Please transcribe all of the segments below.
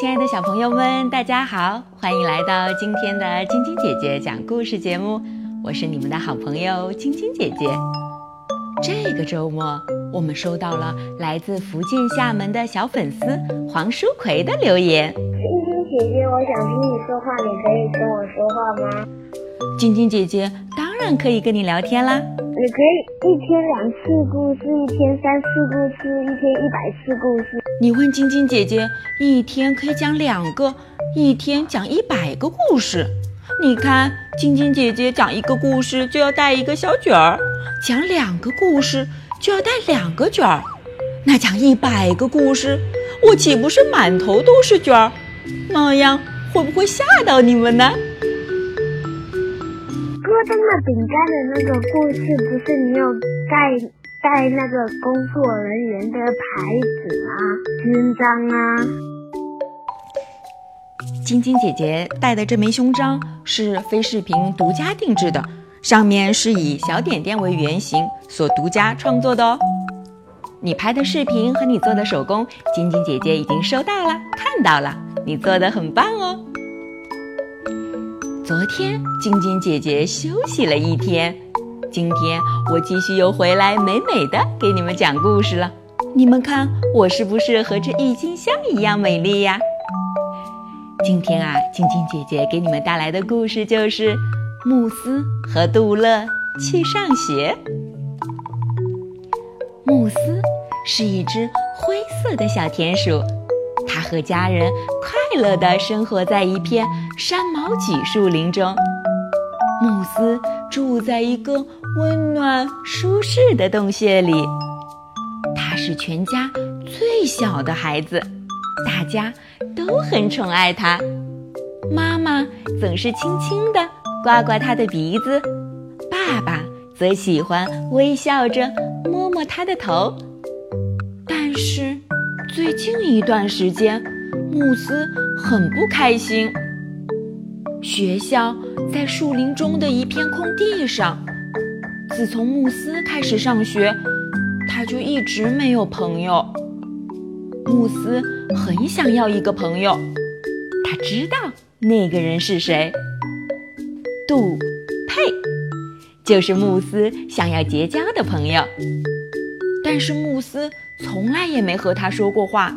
亲爱的小朋友们，大家好，欢迎来到今天的晶晶姐姐讲故事节目。我是你们的好朋友晶晶姐姐。这个周末，我们收到了来自福建厦门的小粉丝黄书葵的留言。晶晶姐姐，我想听你说话，你可以跟我说话吗？晶晶姐姐当然可以跟你聊天啦。你可以一天两次故事，一天三次故事，一天一百次故事。你问晶晶姐姐，一天可以讲两个，一天讲一百个故事。你看，晶晶姐姐讲一个故事就要带一个小卷儿，讲两个故事就要带两个卷儿。那讲一百个故事，我岂不是满头都是卷儿？那样会不会吓到你们呢？戈登的饼干的那个故事，不是你有带带那个工作人员的牌子啊？勋章啊！晶晶姐姐戴的这枚胸章是飞视频独家定制的，上面是以小点点为原型所独家创作的哦。你拍的视频和你做的手工，晶晶姐姐已经收到了，看到了，你做的很棒哦。昨天晶晶姐姐休息了一天，今天我继续又回来美美的给你们讲故事了。你们看我是不是和这郁金香一样美丽呀？今天啊，晶晶姐姐给你们带来的故事就是慕斯和杜乐去上学。慕斯是一只灰色的小田鼠，它和家人快乐地生活在一片山毛榉树林中。慕斯住在一个温暖舒适的洞穴里，它是全家最小的孩子。大家都很宠爱它，妈妈总是轻轻地刮刮它的鼻子，爸爸则喜欢微笑着摸摸它的头。但是最近一段时间，慕斯很不开心。学校在树林中的一片空地上，自从慕斯开始上学，他就一直没有朋友。慕斯很想要一个朋友，他知道那个人是谁。杜佩就是慕斯想要结交的朋友，但是慕斯从来也没和他说过话。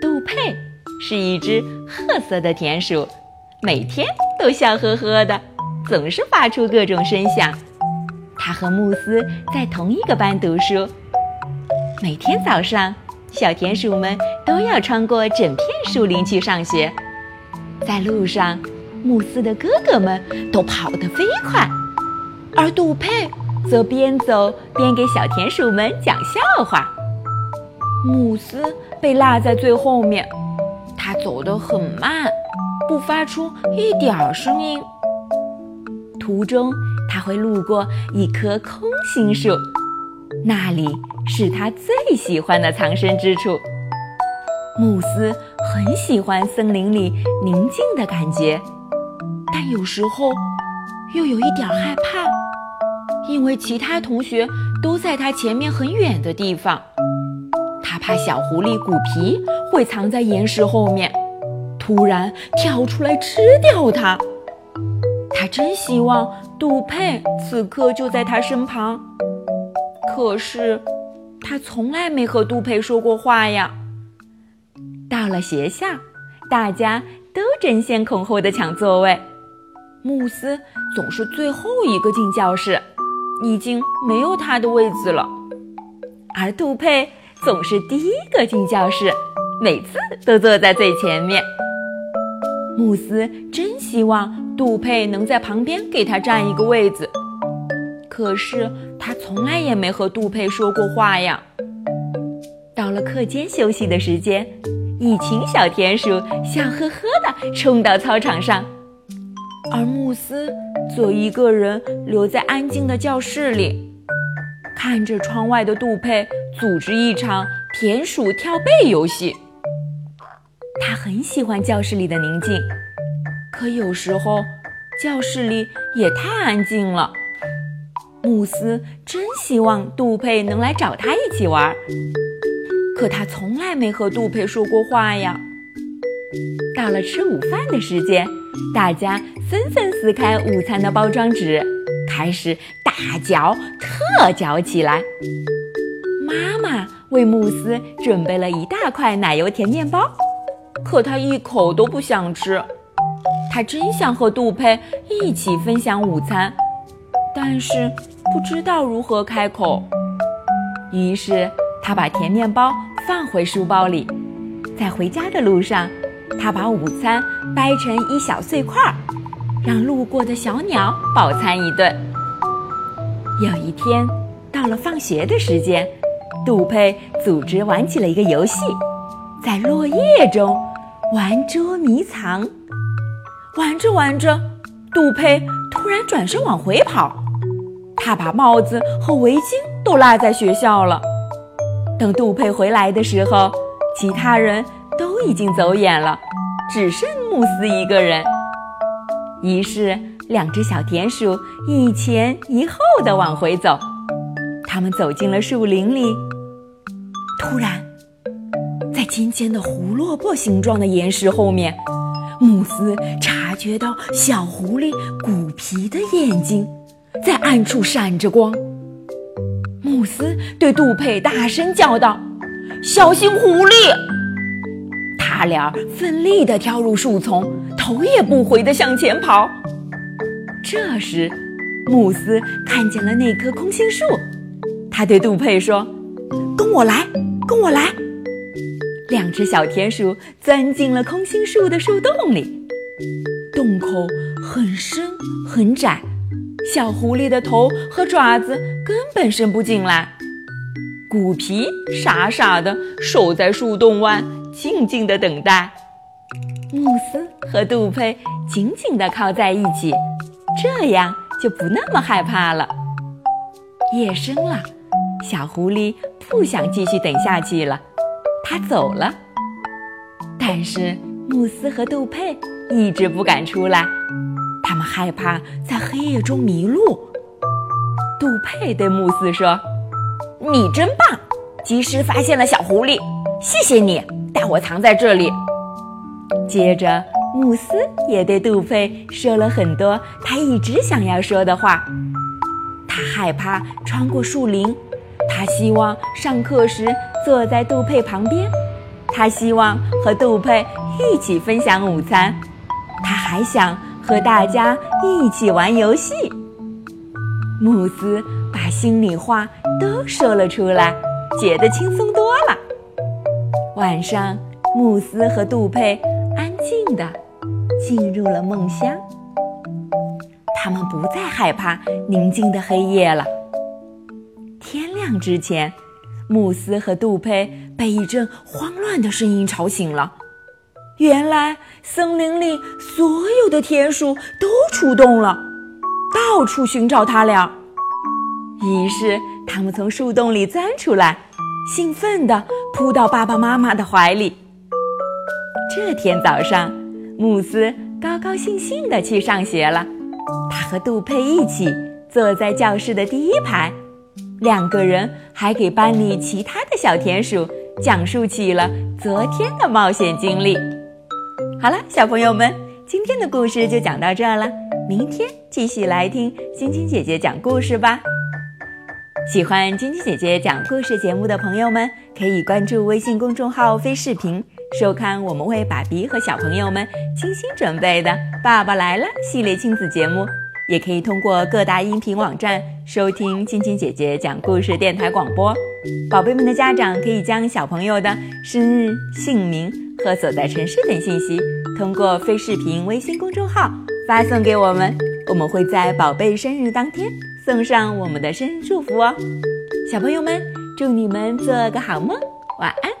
杜佩是一只褐色的田鼠，每天都笑呵呵的，总是发出各种声响。他和慕斯在同一个班读书，每天早上。小田鼠们都要穿过整片树林去上学，在路上，慕斯的哥哥们都跑得飞快，而杜佩则边走边给小田鼠们讲笑话。慕斯被落在最后面，他走得很慢，不发出一点儿声音。途中，会路过一棵空心树。那里是他最喜欢的藏身之处。慕斯很喜欢森林里宁静的感觉，但有时候又有一点害怕，因为其他同学都在他前面很远的地方。他怕小狐狸古皮会藏在岩石后面，突然跳出来吃掉他。真希望杜佩此刻就在他身旁。可是，他从来没和杜佩说过话呀。到了学校，大家都争先恐后的抢座位，慕斯总是最后一个进教室，已经没有他的位子了。而杜佩总是第一个进教室，每次都坐在最前面。慕斯真希望杜佩能在旁边给他占一个位子。可是他从来也没和杜佩说过话呀。到了课间休息的时间，一群小田鼠笑呵呵地冲到操场上，而慕斯则一个人留在安静的教室里，看着窗外的杜佩组织一场田鼠跳背游戏。他很喜欢教室里的宁静，可有时候教室里也太安静了。慕斯真希望杜佩能来找他一起玩，可他从来没和杜佩说过话呀。到了吃午饭的时间，大家纷纷撕开午餐的包装纸，开始大嚼特嚼起来。妈妈为慕斯准备了一大块奶油甜面包，可他一口都不想吃。他真想和杜佩一起分享午餐，但是不知道如何开口。于是他把甜面包放回书包里，在回家的路上。他把午餐掰成一小碎块，让路过的小鸟饱餐一顿。有一天，到了放学的时间，杜佩组织玩起了一个游戏，在落叶中玩捉迷藏。玩着玩着，杜佩突然转身往回跑，他把帽子和围巾都落在学校了。等杜佩回来的时候，其他人。都已经走远了，只剩慕斯一个人。于是，两只小田鼠一前一后的往回走。他们走进了树林里。突然，尖尖的胡萝卜形状的岩石后面，慕斯察觉到小狐狸鼓皮的眼睛在暗处闪着光。慕斯对杜佩大声叫道：“小心狐狸！”他俩奋力地跳入树丛，头也不回地向前跑。这时，慕斯看见了那棵空心树，他对杜佩说：“跟我来，跟我来。”两只小田鼠钻进了空心树的树洞里，洞口很深很窄，小狐狸的头和爪子根本伸不进来。鼓皮傻傻地守在树洞外。静静的等待，慕斯和杜佩紧紧地靠在一起，这样就不那么害怕了。夜深了，小狐狸不想继续等下去了，它走了。但是慕斯和杜佩一直不敢出来，他们害怕在黑夜中迷路。杜佩对慕斯说：“你真棒，及时发现了小狐狸，谢谢你。”带我藏在这里。接着，慕斯也对杜佩说了很多他一直想要说的话。他害怕穿过树林，他希望上课时坐在杜佩旁边，他希望和杜佩一起分享午餐，他还想和大家一起玩游戏。慕斯把心里话都说了出来，觉得轻松多了。晚上，慕斯和杜佩安静地进入了梦乡。他们不再害怕宁静的黑夜了。天亮之前，慕斯和杜佩被一阵慌乱的声音吵醒了。原来，森林里所有的田鼠都出动了，到处寻找他俩。于是，他们从树洞里钻出来。兴奋地扑到爸爸妈妈的怀里。这天早上，慕斯高高兴兴地去上学了。他和杜佩一起坐在教室的第一排，两个人还给班里其他的小田鼠讲述起了昨天的冒险经历。好了，小朋友们，今天的故事就讲到这儿了。明天继续来听晶晶姐姐讲故事吧。喜欢晶晶姐姐讲故事节目的朋友们，可以关注微信公众号“飞视频”，收看我们为爸比和小朋友们精心准备的《爸爸来了》系列亲子节目。也可以通过各大音频网站收听晶晶姐姐讲故事电台广播。宝贝们的家长可以将小朋友的生日、姓名和所在城市等信息，通过飞视频微信公众号发送给我们，我们会在宝贝生日当天。送上我们的生日祝福哦，小朋友们，祝你们做个好梦，晚安。